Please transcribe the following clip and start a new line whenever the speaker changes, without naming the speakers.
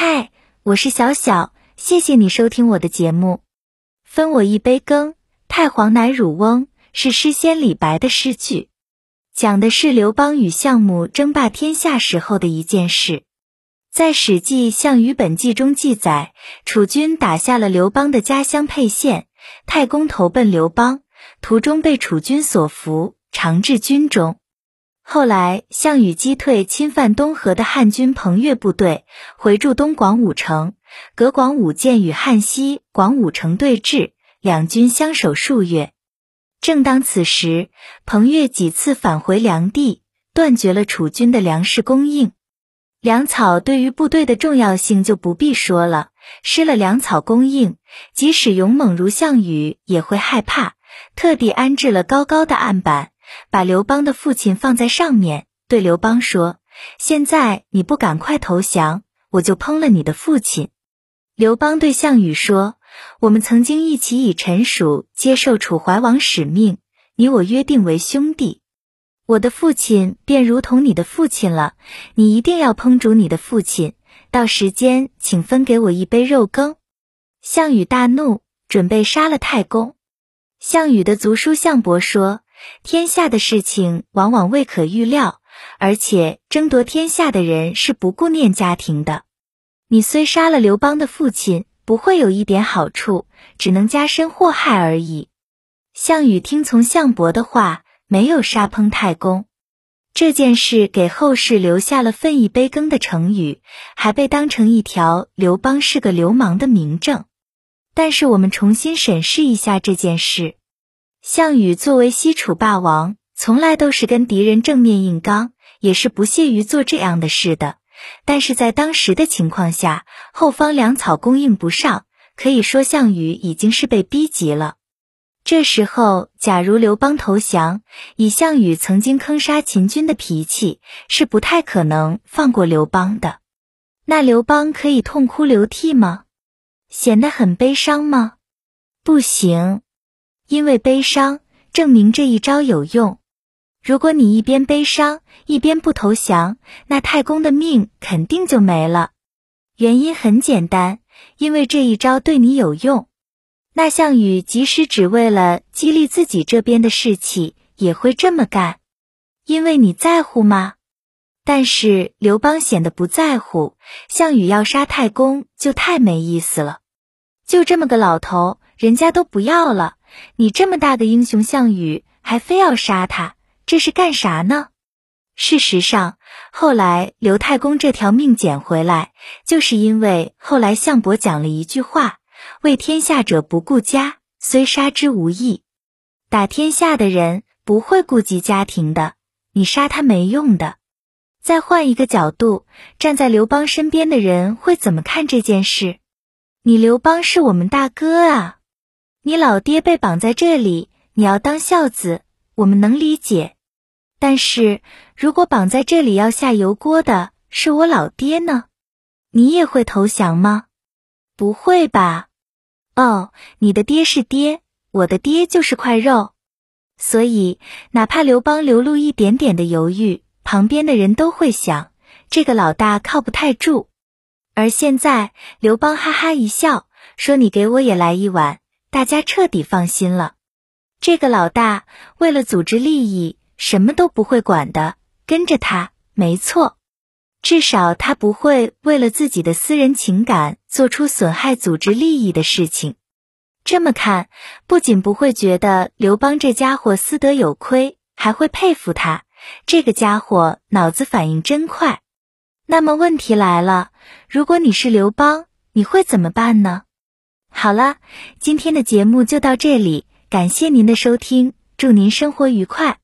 嗨，我是小小，谢谢你收听我的节目。分我一杯羹，太皇乃汝翁，是诗仙李白的诗句，讲的是刘邦与项目争霸天下时候的一件事。在《史记·项羽本纪》中记载，楚军打下了刘邦的家乡沛县，太公投奔刘邦，途中被楚军所俘，长至军中。后来，项羽击退侵犯东河的汉军彭越部队，回驻东广武城。葛广武见与汉西广武城对峙，两军相守数月。正当此时，彭越几次返回梁地，断绝了楚军的粮食供应。粮草对于部队的重要性就不必说了，失了粮草供应，即使勇猛如项羽也会害怕，特地安置了高高的案板。把刘邦的父亲放在上面，对刘邦说：“现在你不赶快投降，我就烹了你的父亲。”刘邦对项羽说：“我们曾经一起以臣属接受楚怀王使命，你我约定为兄弟。我的父亲便如同你的父亲了，你一定要烹煮你的父亲。到时间，请分给我一杯肉羹。”项羽大怒，准备杀了太公。项羽的族叔项伯说。天下的事情往往未可预料，而且争夺天下的人是不顾念家庭的。你虽杀了刘邦的父亲，不会有一点好处，只能加深祸害而已。项羽听从项伯的话，没有杀烹太公。这件事给后世留下了分一杯羹的成语，还被当成一条刘邦是个流氓的明证。但是我们重新审视一下这件事。项羽作为西楚霸王，从来都是跟敌人正面硬刚，也是不屑于做这样的事的。但是在当时的情况下，后方粮草供应不上，可以说项羽已经是被逼急了。这时候，假如刘邦投降，以项羽曾经坑杀秦军的脾气，是不太可能放过刘邦的。那刘邦可以痛哭流涕吗？显得很悲伤吗？不行。因为悲伤证明这一招有用。如果你一边悲伤一边不投降，那太公的命肯定就没了。原因很简单，因为这一招对你有用。那项羽即使只为了激励自己这边的士气，也会这么干。因为你在乎吗？但是刘邦显得不在乎。项羽要杀太公就太没意思了。就这么个老头，人家都不要了。你这么大的英雄项羽，还非要杀他，这是干啥呢？事实上，后来刘太公这条命捡回来，就是因为后来项伯讲了一句话：“为天下者不顾家，虽杀之无益。”打天下的人不会顾及家庭的，你杀他没用的。再换一个角度，站在刘邦身边的人会怎么看这件事？你刘邦是我们大哥啊！你老爹被绑在这里，你要当孝子，我们能理解。但是如果绑在这里要下油锅的是我老爹呢？你也会投降吗？不会吧？哦，你的爹是爹，我的爹就是块肉。所以哪怕刘邦流露一点点的犹豫，旁边的人都会想，这个老大靠不太住。而现在刘邦哈哈一笑，说：“你给我也来一碗。”大家彻底放心了，这个老大为了组织利益，什么都不会管的，跟着他没错，至少他不会为了自己的私人情感做出损害组织利益的事情。这么看，不仅不会觉得刘邦这家伙私德有亏，还会佩服他，这个家伙脑子反应真快。那么问题来了，如果你是刘邦，你会怎么办呢？好了，今天的节目就到这里，感谢您的收听，祝您生活愉快。